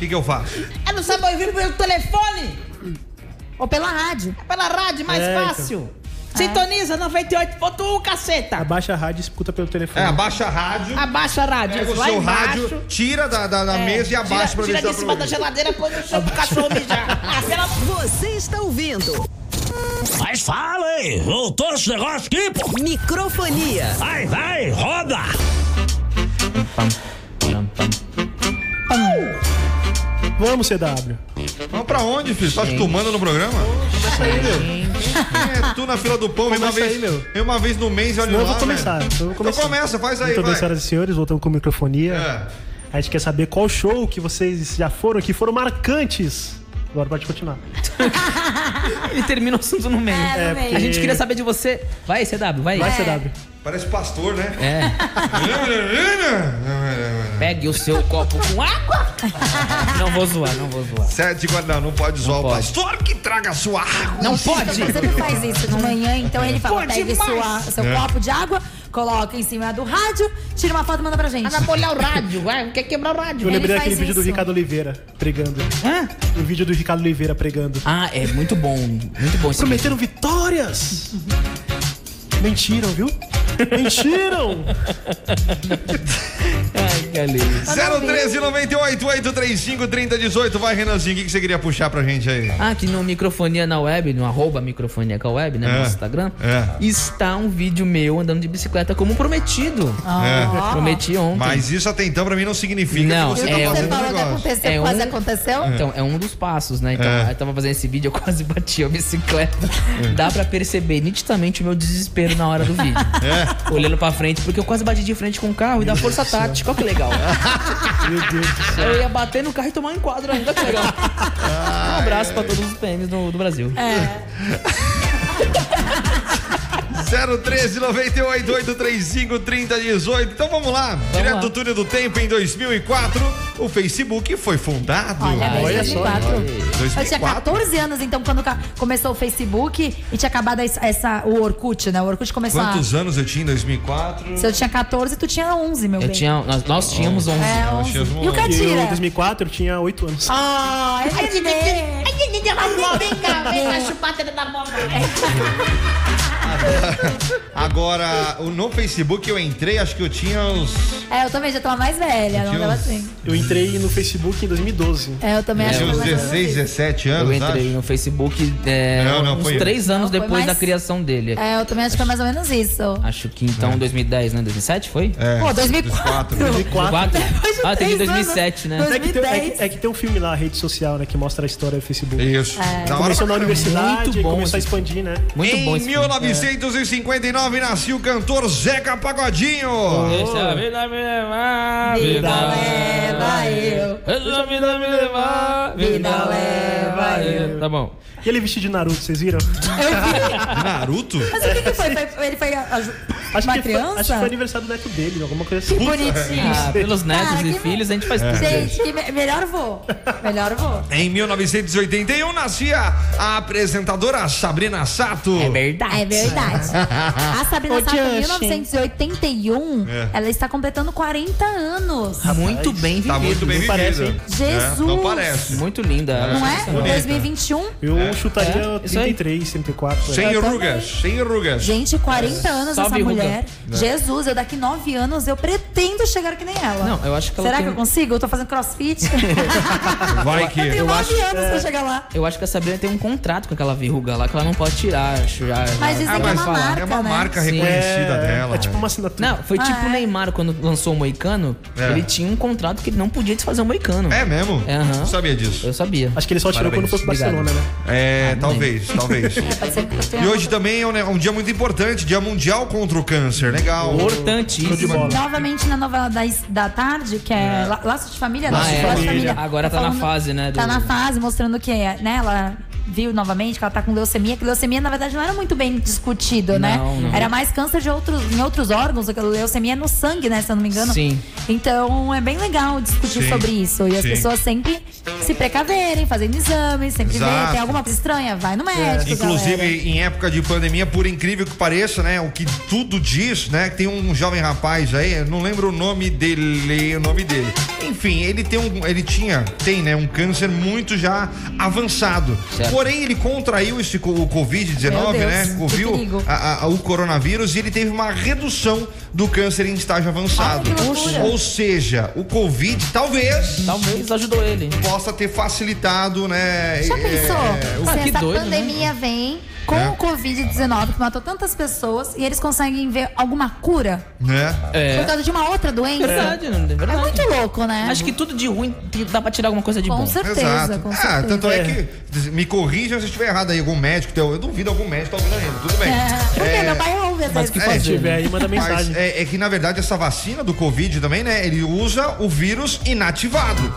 que, que eu faço? Eu não sabe ouvir pelo telefone? Ou pela rádio. Pela rádio, mais É, então. fácil. Sintoniza 98.1, caceta. Abaixa a rádio e escuta pelo É, telefone. abaixa a rádio. Abaixa a rádio. Pega o lá seu embaixo. rádio, tira da, da, da É, mesa e abaixa tira, pra ver tira de pra cima da ouvir. geladeira, põe no chão pro cachorro mijar. Ah, pela... Você está ouvindo Mas fala aí, voltou esse negócio aqui, pô. Microfonia. Vai, vai, roda. Vamos, CW. Vamos pra onde, filho? Tá que tu manda no programa? Começa aí, meu. É, tu na fila do pão, vem uma Começa vez, aí, meu. vem uma vez no mês, olha Senão eu lá, vou começar. velho. Então eu vou começar. Então começa, faz aí, Muito bem, vai. senhoras e senhores, voltamos com microfonia. É. A gente quer saber qual show que vocês já foram, que foram marcantes. Agora pode continuar. Ele termina o assunto no meio. É, no meio. A gente queria saber de você. Vai, CW, vai. Vai, CW. Parece pastor, né? É. Pegue o seu copo com água. Não vou zoar, não vou zoar. Sete guarda, não, não pode zoar o pode. pastor que traga sua água. Não pode. Você sempre faz isso de manhã, então ele fala: Pode pegue sua, seu É. copo de água, coloca em cima do rádio, tira uma foto e manda pra gente. Ah, vai molhar o rádio, vai. Quer quebrar o rádio. Eu Ele lembrei faz daquele vídeo do isso. Ricardo Oliveira pregando. Hã? O vídeo do Ricardo Oliveira pregando. Ah, é muito bom. Muito bom esse vídeo. Prometeram vitórias! Mentiram, viu? Mentiram! Ai, galera. 013 98 835 3018. Vai, Renanzinho, o que, que você queria puxar pra gente aí? Ah, aqui no Microfonia na web, no arroba Microfonia com a web, né? É. No Instagram. É. Está um vídeo meu andando de bicicleta como prometido. É. Prometi ontem. Mas isso até então pra mim não significa Não, que você é tá um- Você fazendo que negócio. aconteceu, É quase um- aconteceu? Então, é um dos passos, né? Então, É. eu tava fazendo esse vídeo, eu quase bati a bicicleta. Dá pra perceber nitidamente o meu desespero na hora do vídeo. É. Olhando pra frente, porque eu quase bati de frente com o carro e da força tática. Olha que legal. Meu Deus do céu. Eu ia bater no carro e tomar um enquadro ainda, que legal. Um abraço pra todos os PMs do, do Brasil. É. 013 98 835 3018. Então vamos lá. Direto lá. do túnel do tempo em 2004, o Facebook foi fundado. Olha, bem, Olha só, 2004. Eu tinha 2004. 14 anos, então, quando começou o Facebook e tinha acabado essa, o Orkut, né? O Orkut começou Quantos a... anos eu tinha em 2004? Se eu tinha 14, tu tinha 11, meu Eu bem. tinha, nós, nós tínhamos 11. É, Nós 11. tínhamos E o 11. E eu, em Catira? 2004, eu tinha 8 anos. Ah, é Ai, Ai, Vem cá, vem cá, chupar a teta da boca. Agora, no Facebook eu entrei, acho que eu tinha uns. É, eu também já tava mais velha, não tinha tava uns- assim. Eu entrei no Facebook em 2012. É, eu também acho Tinha que uns foi mais ou menos 16, isso. 17 Eu anos, entrei acho. no Facebook é, Não, não, uns foi- três anos Não, depois mais- da criação dele. É, eu também acho que foi mais ou menos isso. Acho que então 2010, né? 2007 foi? É, Pô, 2004. 2004. 2004? Depois de Ah, tem de três 2007, anos. né? É que, tem, é, 2010. que, é que tem um filme lá, rede social, né, que mostra a história do Facebook. Isso. Da hora Começou na universidade Muito bom começou a expandir, né? Muito bom Em esse filme. 1959 nasceu o cantor Zeca Pagodinho. Deixa a vida me levar, Vida leva eu. Deixa a vida me levar, Vida leva Tá bom. E ele vestido de Naruto, vocês viram? Eu vi. Naruto? Mas o que, que foi? Ele foi acho uma que criança? Foi, acho que foi aniversário do neto dele, alguma coisa assim. Que bonitinho. Ah, pelos netos Cara, e filhos, me... a gente faz tudo. Gente, que me... melhor vou. Melhor vou. Em 1981 nascia a apresentadora Sabrina Sato. É verdade. É verdade. A Sabrina Sato, em 1981, é. ela está completando 40 anos. Rapaz, muito bem vivida. Tá muito bem vivida. Jesus. É, não parece. Muito linda. Não é? é? 2021. 21? Eu é. chutaria é, 33, 34. É. Sem é. rugas, sem rugas. Gente, 40 é. anos Sobe essa mulher. Ruga. É. Jesus, eu daqui 9 anos eu pretendo chegar que nem ela. Não, eu acho que ela Será tem... que eu consigo? Eu tô fazendo crossfit. Vai que... Eu tenho 9 acho... anos pra chegar lá. Eu acho que a Sabrina tem um contrato com aquela verruga lá que ela não pode tirar. Acho, já, mas dizem ah, que é uma falar. marca, É uma né? marca reconhecida dela. É tipo né? uma assinatura. Não, foi ah, tipo o Neymar quando lançou o Moicano. Ele tinha um contrato que ele não podia desfazer o Moicano. É mesmo? É, sabia disso. Eu sabia. Acho que ele só tirou quando foi pro Barcelona. Barcelona, né? É, não talvez, talvez. Tenha- E hoje também é um, né, um dia muito importante, Dia Mundial contra o Câncer. Legal. Importantíssimo. Novamente na novela da, da tarde, que é, La- Laços de Família, Ah, Laços é. de Família. Agora tá na fase, né, Tá do- na fase, mostrando que né, ela viu novamente que ela tá com leucemia, que leucemia, na verdade, não era muito bem discutido, né? Não, não. Era mais câncer de outros, em outros órgãos, leucemia é no sangue, né? Se eu não me engano. Sim. Então é bem legal discutir Sim, sobre isso. E as sim. pessoas sempre se precaverem, fazendo exames, sempre Exato. ver, tem alguma coisa estranha, vai no médico. Inclusive, galera. em época de pandemia, por incrível que pareça, né? O que tudo diz, né? Que tem um jovem rapaz aí, eu não lembro o nome dele, o nome dele. Enfim, ele tem um. Ele tinha, tem, né? Um câncer muito já avançado. Certo. Porém, ele contraiu esse, o Covid-19, Meu Deus, né? perigo. a- a- o coronavírus e ele teve uma redução do câncer em estágio avançado. Loucura. Ou seja, o Covid talvez Talvez ajudou ele. possa ter facilitado, né? Já é, pensou? Ah, Se que essa doido, né? pandemia vem com É. o Covid-19, que matou tantas pessoas, e eles conseguem ver alguma cura né? É. por causa de uma outra doença. Verdade, não é É verdade. muito louco, né? Acho que tudo de ruim dá pra tirar alguma coisa de Com bom. certeza, Exato. com Ah, certeza. tanto é que me corrija se eu estiver errado aí, algum médico, teu- eu duvido algum médico tá ouvindo ainda, tudo bem. É, porque É, meu pai ouve às mas que Se fazer, tiver né? aí, manda Mas mensagem. é, é que na verdade essa vacina do Covid também, né? Ele usa o vírus inativado.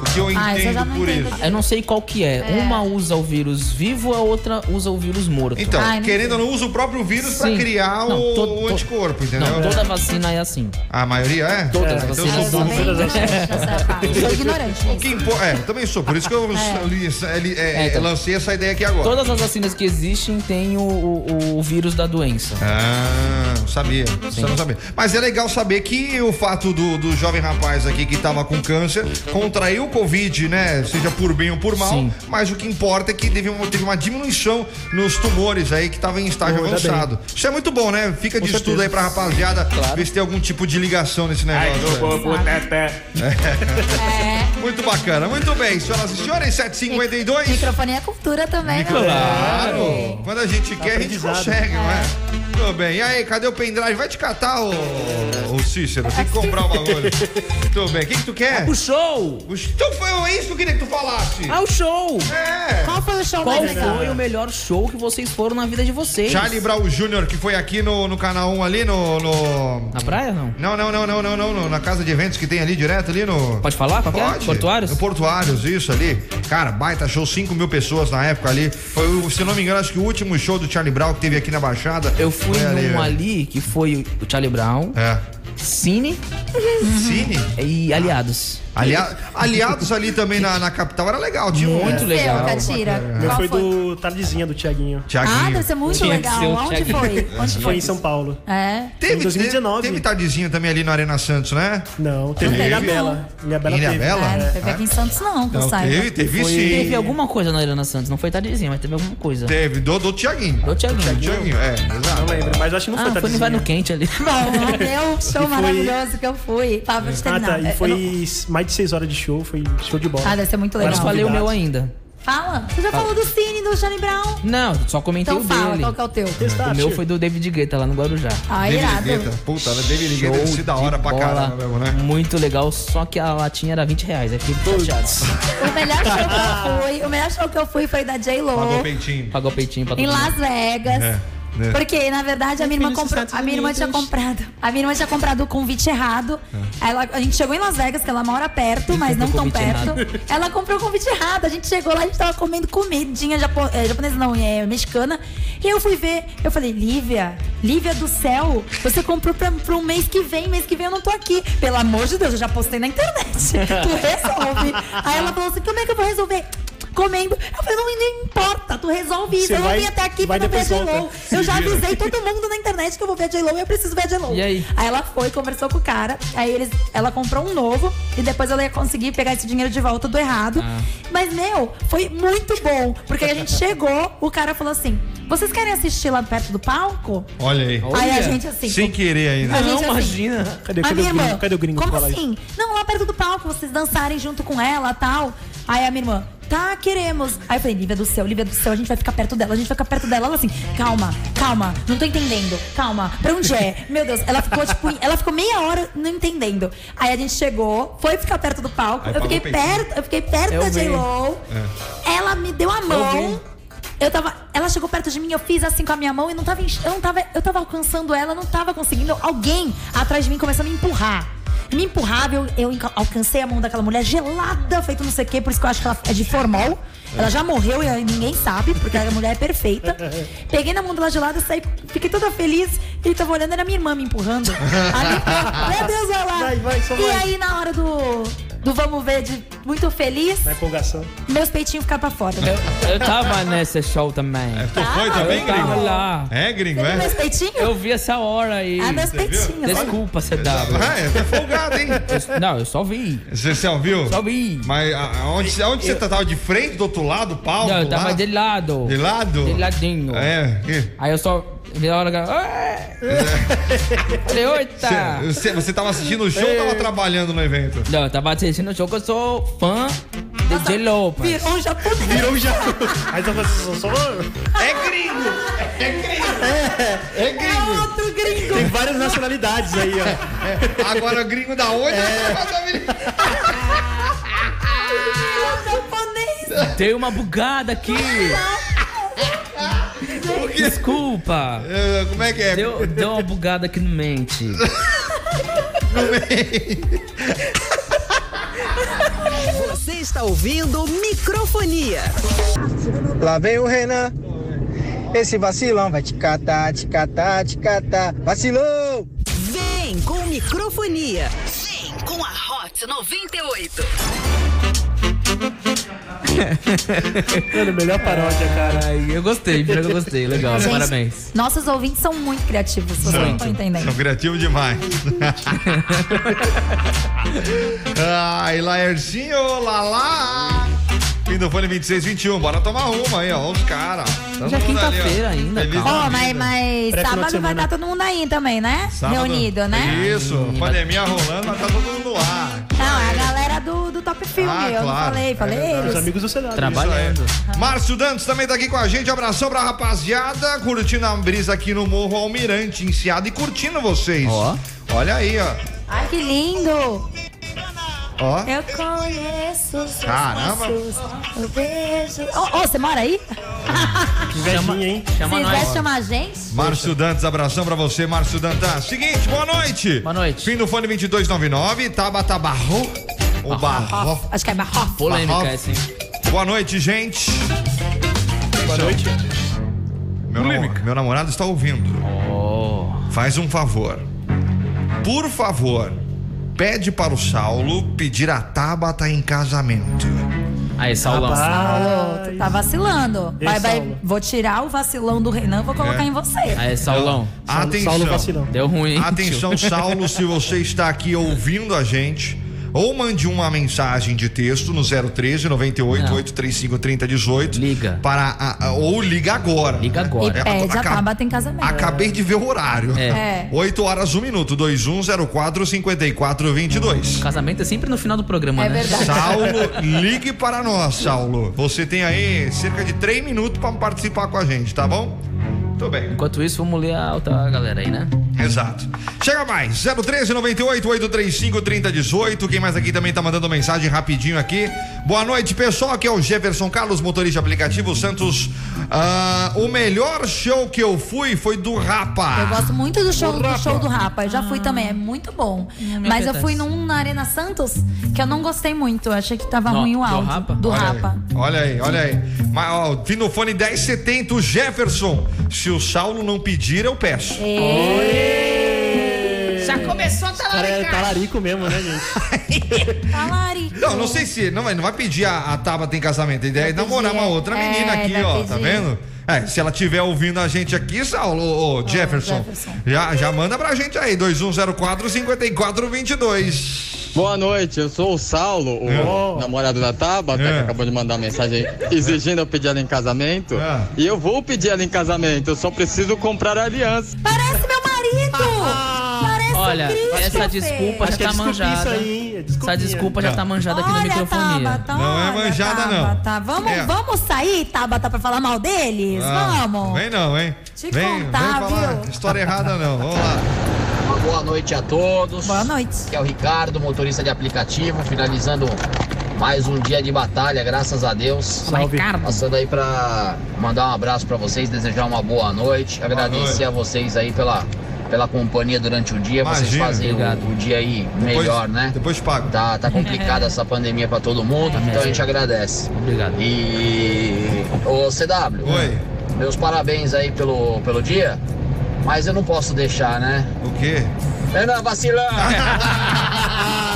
O que eu Ah, eu entendo não por entendo isso. Eu não sei qual que é. Uma usa o vírus vivo, a outra usa o vírus morto. Então, querendo ou não, usa o próprio vírus pra Sim. criar Não, o, to- o to- anticorpo, entendeu? Não, toda vacina é assim. A maioria é? Todas É, as então eu Ah, sou eu sou burro. nessa parte. Sou ignorante O que impo- É, também sou, por isso que eu li- li- é, É, então. lancei essa ideia aqui agora. Todas as vacinas que existem têm o, o- o vírus da doença. Ah, sabia. Você não sabia. Mas é legal saber que o fato do, do jovem rapaz aqui que tava com câncer contraiu o Covid, né? Seja por bem ou por mal. Sim. Mas o que importa é que teve uma, teve uma diminuição nos tumores aí que estavam em estágio avançado. Isso é muito bom, né? Fica de Com estudo certeza. aí pra rapaziada ver se tem algum tipo de ligação nesse negócio. É. Muito bacana. Muito bem, senhoras e senhores, 752. Microfone é cultura também, né? Claro! Quando a gente quer, a gente consegue, não é? Tudo bem. E aí, cadê o pendrive? Vai te catar, ô, ô Cícero. Tem que comprar o bagulho. Tudo bem. O que, que tu quer? O show! O- Então foi isso que eu queria que tu falasse. Ah, o show! É. Qual foi o show Qual mais legal? foi o melhor show que vocês foram na vida de vocês? Charlie Brown Jr., que foi aqui no, no canal 1 ali, no. no... Na praia, não? Não, não, não, não, não, não, no- Na casa de eventos que tem ali direto ali no. Pode falar? Qual que é? Pode. Portuários? No Portuários, isso ali. Cara, baita show, 5 mil pessoas na época ali. Foi, o- se não me engano, acho que o último show do Charlie Brown que teve aqui na Baixada. Eu fui foi num velho. ali que foi o Charlie Brown, É. Cine Cine? e Aliados. Alia- aliados ali também na, na capital era legal. Tinha um- Muito legal. Catira. Meu foi foi? do Tardezinha, do Tiaguinho. Ah, Tiaguinho. deve ser muito Tinha que legal. ser o Onde Thiaguinho. foi? Onde Foi em São Paulo. É. Teve, em 2019. Teve, teve tardezinho também ali na Arena Santos, né? Não, teve Teve. Ilha Bela. Ilha Bela Ilha teve. Bela? É, não teve aqui em Santos, não, que eu Não, saiba. teve, teve Foi- sim. Teve alguma coisa na Irana Santos, não foi tardezinha, mas teve alguma coisa. Teve, do, do Tiaguinho. Do Thiaguinho. Tiaguinho, é, exato. Não lembro, mas acho que não Ah, foi foi no Tardezinha. Inverno Quente ali. Bom, meu show foi- maravilhoso que eu fui. Tá, vou te Ah, terminar. tá. Eu E foi não- mais de seis horas de show, foi show de bola. Ah, deve ser muito Eu legal. não falei o meu ainda. Fala. Você já falou do Cine, do Charlie Brown? Não, só comentei Então o fala, dele. qual que é o teu? Testar, O meu foi do David Guetta lá no Guarujá. Ah, David irado. Guetta. Puta, né? David Guetta deve ser da hora pra caramba mesmo, né? Muito legal, só que a latinha era 20 reais. Aí fiquei chateado. O melhor show que eu fui, o melhor show que eu fui foi da J-Lo. Pagou peitinho. Pagou peitinho pra todo Em. Las Vegas. É, né? Porque, na verdade, a minha irmã comprou. A minha irmã tinha comprado. A minha irmã tinha comprado o convite errado. Aí ela- a gente chegou em Las Vegas, que ela mora perto, mas não tão perto. Ela comprou o convite errado. A gente chegou lá, a gente tava comendo comidinha japo, é, japonesa, não, é mexicana. E eu fui ver, eu falei, Lívia, Lívia do céu, você comprou pra, pra um mês que vem, mês que vem eu não tô aqui. Pelo amor de Deus, eu já postei na internet. Tu resolve. Aí ela falou assim: como é que eu vou resolver? Comendo. Eu falei, não, não importa, tu resolve isso. Você eu não vai- vim até aqui pra não ver a J-Lo. Eu já avisei todo mundo na internet que eu vou ver a J-Lo e eu preciso ver a J-Lo. E aí? Aí ela foi, conversou com o cara, aí eles, ela comprou um novo e depois ela ia conseguir pegar esse dinheiro de volta do errado. Ah. Mas, meu, foi muito bom, porque a gente chegou, o cara falou assim: vocês querem assistir lá perto do palco? Olha aí. Aí a gente assim. Sem querer aí, né? A gente, assim, Cadê, a cadê, minha o gringo, irmã, cadê o gringo como assim? Não, lá perto do palco, vocês dançarem junto com ela tal. Aí a minha irmã, tá, queremos. Aí eu falei, Lívia do céu, Lívia do céu, a gente vai ficar perto dela, a gente vai ficar perto dela. Ela assim, calma, calma, não tô entendendo, calma, pra onde é? Meu Deus, ela ficou tipo, ela ficou meia hora não entendendo. Aí a gente chegou, foi ficar perto do palco, Aí eu fiquei peitinho. perto, eu fiquei perto Eu da vi. J-Lo. É. Ela me deu a mão. Eu tava, ela chegou perto de mim, eu fiz assim com a minha mão e não tava, eu não tava, eu tava alcançando ela, não tava conseguindo. Alguém atrás de mim começou a me empurrar. Me empurrava, eu, eu alcancei a mão daquela mulher gelada, feito não sei o quê, por isso que eu acho que ela é de formol. Ela já morreu e ninguém sabe, porque a mulher é perfeita. Peguei na mão dela gelada, saí, fiquei toda feliz. Ele tava olhando, era minha irmã me empurrando. Aí, meu Deus, olha lá. Vai, vai, e vai. aí, na hora do, do vamos ver, de muito feliz, Na empolgação. meus peitinhos ficaram pra fora. Eu tava nesse show também. Tu foi também, Eu tava gringo? lá. É, gringo, Você viu meus é? peitinhos? Eu vi essa hora aí. Ah, meus peitinhos. Desculpa, CW. Ah, é, tá folgado, hein? Eu- Não, eu só vi. Você, você ouviu? Só vi. Mas a- aonde, aonde você tá? Tava de frente, do outro lado, do palco? Não, eu tava lá? de lado. De lado? De ladinho. É. e- Aí eu só. Vi a hora que. "Ué!" Falei, oita! Você, você, tava assistindo o show ou tava trabalhando no evento? Não, eu tava assistindo o show que eu sou fã de J-Lo. Virou um japonês. Virou já. Aí tá falando, só, só, É gringo! É gringo! É gringo! Outro gringo. Tem várias nacionalidades aí, ó. Agora gringo da onde? japonês. Dei uma bugada aqui. Desculpa. É, Como é que é? Deu, deu uma bugada aqui no mente. Você está ouvindo Microfonia. Lá vem o Renan. Esse vacilão vai te catar, te catar, te catar. Vacilão! Vem com Microfonia. Vem com a Hot 98. Mano, melhor paródia, cara. Ai, eu gostei, pior que eu gostei. Legal, Gente, parabéns. Nossos ouvintes são muito criativos, vocês não estão entendendo. São criativos demais. Ai, Laercinho, Lala. Fim do fone 2621. Bora tomar uma aí, ó. Os caras. Já é quinta-feira ainda. Ó, da mas, mas sábado vai estar todo mundo aí também, né? Sábado- Reunido, né? Isso, pandemia rolando, mas tá todo mundo lá. Não, é a galera do, do Top Filme. Ah, eu não claro. falei, falei É eles. Os amigos do Senado. Trabalhando. Márcio Dantas também tá aqui com a gente. Abração pra rapaziada, curtindo a brisa aqui no Morro Almirante, enseado e curtindo vocês. Ó. Olha aí, ó. Ai, que lindo! Ó. Eu conheço seus Caramba. passos, eu vejo... Ô, ô, você mora aí? Invejinha, hein? Chama Vocês nós. vão chamar a gente? Márcio Dantas, abração pra você, Márcio Dantas. Seguinte, boa noite. Boa noite. Fim do fone 2299, Tabata Barro. O Barro. Acho que é Barrof. Polêmica, Barrof. assim. Boa noite, gente. Boa noite. Meu, namo- meu namorado está ouvindo. Oh. Faz um favor. Por favor, pede para o Saulo pedir a Tabata em casamento. Aí, Saulão. Paulo, tu tá vacilando. Ei, Vai, vai, Saulo. vou tirar o vacilão do Renan, vou colocar É. em você. Aí, Saulão. Saulo, Atenção. Saulo vacilão. Deu ruim, hein? Atenção, Saulo, se você está aqui ouvindo a gente, ou mande uma mensagem de texto no 013 98 Não. 835 3018. Liga. Para a- a- ou liga agora. Liga E agora. pede a aca- Tabata em casamento. Acabei de ver o horário. É. É. 8 horas, 1 minuto. 2104 5422. Casamento é sempre no final do programa, É né? verdade. Saulo, ligue para nós, Saulo. Você tem aí cerca de 3 minutos para participar com a gente, tá bom? Muito bem. Enquanto isso, vamos ler a outra galera aí, né? Exato. Chega mais, 013 98 835 3018. Quem mais aqui também tá mandando mensagem rapidinho aqui. Boa noite, pessoal. Aqui é o Jefferson Carlos, motorista aplicativo Santos. Ah, o melhor show que eu fui foi do Rapa. Eu gosto muito do show, Do do Rapa. show do Rapa. Eu já fui também, é muito bom. Mas eu fui num na Arena Santos que eu não gostei muito. Eu achei que tava No- ruim o do áudio. Rapa? Do Olha Rapa. Aí, olha aí, olha aí. Mas, ó, do fone 1070, o Jefferson. Se o Saulo não pedir, eu peço. É. Saco começou a é talaricar. talarico mesmo, né, gente? Talarico. Não, não sei se. Não, vai- não vai pedir a, a Tabata em casamento. A ideia é namorar uma outra É, menina aqui, ó. Tá pedir. vendo? É, se ela estiver ouvindo a gente aqui, Saulo, ô, ô, Jefferson, Jefferson. Já, já manda pra gente aí, 2104-5422. Boa noite, eu sou o Saulo, o namorado da Tabata, É. que acabou de mandar mensagem exigindo eu pedir ela em casamento. É. E eu vou pedir ela em casamento, eu só preciso comprar a aliança. Parece meu marido! Parece Olha, essa desculpa já é tá desculpinha manjada. isso aí, hein? É Essa desculpa já tá manjada aqui microfonia. Tabata, Não é manjada, não. Vamos, É. vamos sair, Tabata, pra falar mal deles? Ah, Vamos. Vem não, hein? Te vem, contar, vem falar viu? história errada não. Vamos lá. Uma boa noite a todos. Boa noite. Aqui é o Ricardo, motorista de aplicativo, finalizando mais um dia de batalha, graças a Deus. Salve. Passando aí pra mandar um abraço pra vocês, desejar uma boa noite, agradecer noite. a vocês aí pela, pela companhia durante o dia. vocês Imagina, fazem o, o dia aí melhor, né? Depois pago. Tá, tá complicada essa pandemia pra todo mundo, então a gente agradece. Obrigado. E. Ô CW, Oi. meus parabéns aí pelo, pelo dia, mas eu não posso deixar, né? O quê? Renan vacilão!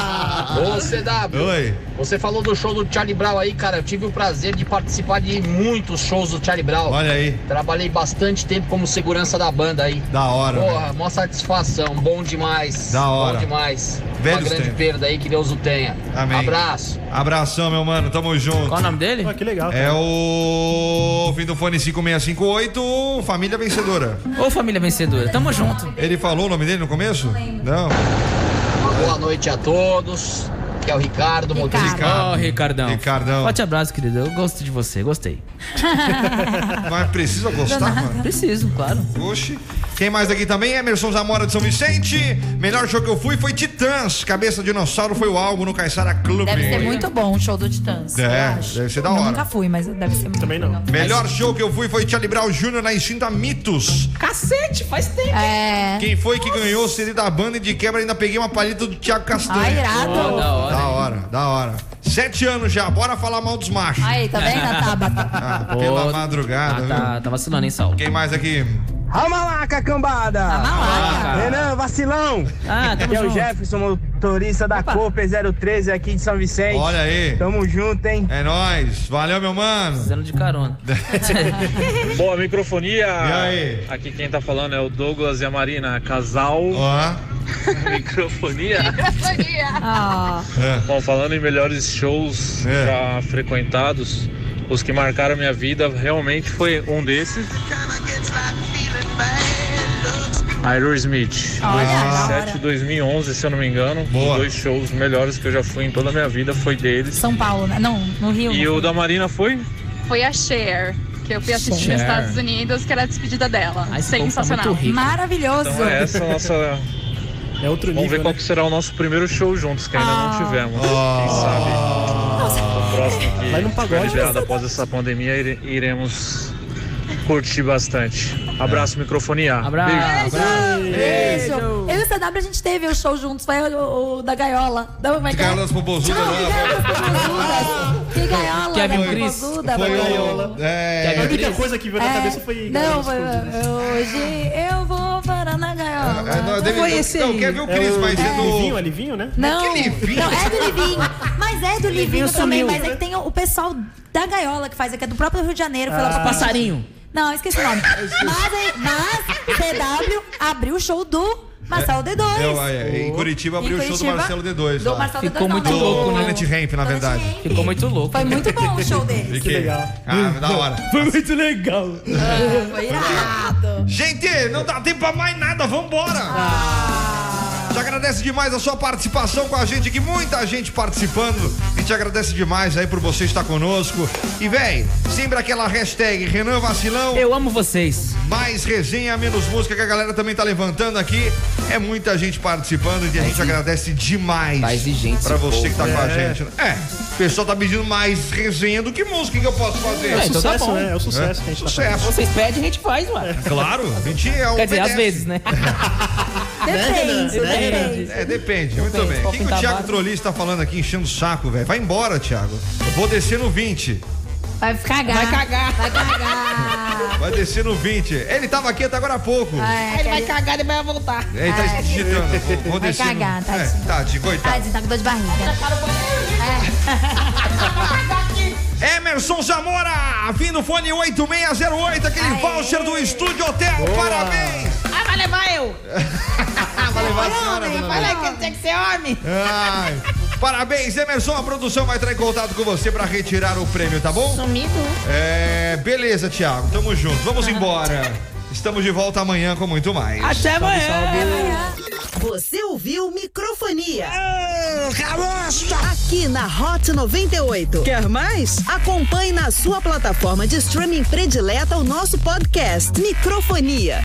Ô CW, Oi. você falou do show do Charlie Brown aí, cara. Eu tive o prazer de participar de muitos shows do Charlie Brown. Olha aí. Trabalhei bastante tempo como segurança da banda aí. Da hora. Porra, mó satisfação, bom demais. Da hora. Bom demais. Velhos Uma grande tempos. perda aí, que Deus o tenha. Amém. Abraço. Abração, meu mano. Tamo junto. Qual o nome dele? Pô, que legal. É cara. o fim do fone 5658, Família Vencedora. Ô, família vencedora, tamo junto. Ele falou o nome dele no começo? Não. Boa noite a todos. Aqui é o Ricardo, motorista. Ó, Ricardão. Ricardão. Forte abraço, querido. Eu gosto de você, gostei. Mas precisa gostar, mano? Preciso, claro. Oxi. Quem mais aqui também? Emerson Zamora de São Vicente. Melhor show que eu fui foi Titãs. Cabeça Dinossauro foi o álbum no Caixara Clube. Deve ser muito bom o show do Titãs. É, eu deve ser da Eu hora. nunca fui, mas deve ser muito Também não. legal. Melhor show que eu fui foi Charlie Brown Jr. na extinta Mitos. Cacete, faz tempo. É. Quem foi que ganhou o CD da banda e de quebra ainda peguei uma palheta do Thiago Castanho. Ai, irado. Ó, da hora. Da hora, da hora. Sete anos já, bora falar mal dos machos. Aí, tá vendo, Tabata? Ah, pela madrugada, Ah, tá, tá vacilando, hein, Saulo? Quem mais aqui? Ramalaca, cambada! Malaca. Renan, vacilão! Ah, tamo Aqui é o junto. Jefferson, motorista da Cooper 013 aqui de São Vicente. Olha aí. Tamo junto, hein? É nóis. Valeu, meu mano. Fazendo de carona. Boa microfonia. E aí? Aqui quem tá falando é o Douglas e a Marina, casal. Ó. microfonia. Ah, É. Bom, falando em melhores shows É. já frequentados, os que marcaram minha vida realmente foi um desses. Aerosmith, Olha, da 2007 hora. e 2011, se eu não me engano. Boa. Os dois shows melhores que eu já fui em toda a minha vida foi deles. São Paulo, né? Não, no Rio. E não o da Marina foi? Foi a Cher, que eu fui assistir Cher. nos Estados Unidos, que era a despedida dela. Ah, tá Sensacional. rico. Maravilhoso. Então é essa a nossa É outro Vamos ver nível, qual né? que será o nosso primeiro show juntos, que ainda Ah. não tivemos. Quem sabe o próximo que Vai estiver pagode. liberado após essa pandemia ire- iremos curtir bastante. Abraço, microfonia. Abraço. Beijo. Eu e o CW a gente teve o show juntos, foi o, o da gaiola. Da, como é que é? Gaiola das Popozudas, Não, né? Que gaiola, Kevin né? Chris. Popozuda, Foi gaiola. É. A única coisa que veio na É, cabeça foi. Não, foi. Hoje eu vou parar na gaiola. É, não, deve, foi esse não, quer ver o É Chris, o mas é Livinho, do. é Livinho, né? Não, Que Livinho? não, é do Livinho. Mas é do Livinho Livinho também. Mas é que tem o, pessoal da gaiola que faz, que é do próprio Rio de Janeiro. Foi lá pra Passarinho. Não, esqueci o nome. Mas, mas CW abriu o show do Marcelo D2. É, é, em Curitiba abriu Em o show do Curitiba, Marcelo D2. Do lá. Marcelo Ficou D2, muito não, louco, do- né? Planet Ramp, na verdade. Ramp. Ficou muito louco. Foi muito bom o show deles. Fiquei. legal. Ah, da hora. Foi muito legal. Foi irado. Gente, não dá tempo pra mais nada, vambora! Te agradece demais a sua participação com a gente aqui, muita gente participando. A gente agradece demais aí por você estar conosco. E, véi, sempre aquela hashtag Renan Vacilão. Eu amo vocês. Mais resenha, menos música que a galera também tá levantando aqui. É muita gente participando e a gente agradece demais. Tá exigente Pra você que tá povo, com a né? gente. É, o pessoal tá pedindo mais resenha do que música. O que eu posso fazer? É, então tá sucesso, bom. né? É o sucesso que a gente tá fazendo. Sucesso. Vocês pedem, a gente faz, ué. Claro, a gente é Quer dizer, às vezes, né? Depende, depende. É, depende. Muito Depende, bem. O que, que o pintar Thiago barba? Trolista tá falando aqui, enchendo o saco, velho? Vai embora, Thiago. Eu vou descer no 20. Vai cagar. Vai cagar. Vai cagar. Vai descer no 20. Ele tava quieto agora há pouco. É, Ele vai cagar e vai voltar. É, Ele tá digitando. Vou Vai descer no- cagar, É, tadinho. tadinho, coitado. Tadinho, tá com dor de barriga. Emerson Zamora, vindo fone 8608, aquele voucher do Estúdio Hotel. Parabéns! Vai levar eu. Vai levar a senhora, Homem, dona falei Maria. que tem que ser homem. Ai, parabéns, Emerson. A produção vai entrar em contato com você pra retirar o prêmio, tá bom? Sumido. É, beleza, Thiago. Tamo junto. Vamos embora. Estamos de volta amanhã com muito mais. Até amanhã. Você ouviu Microfonia. Aqui na Hot 98. Quer mais? Acompanhe na sua plataforma de streaming predileta o nosso podcast Microfonia.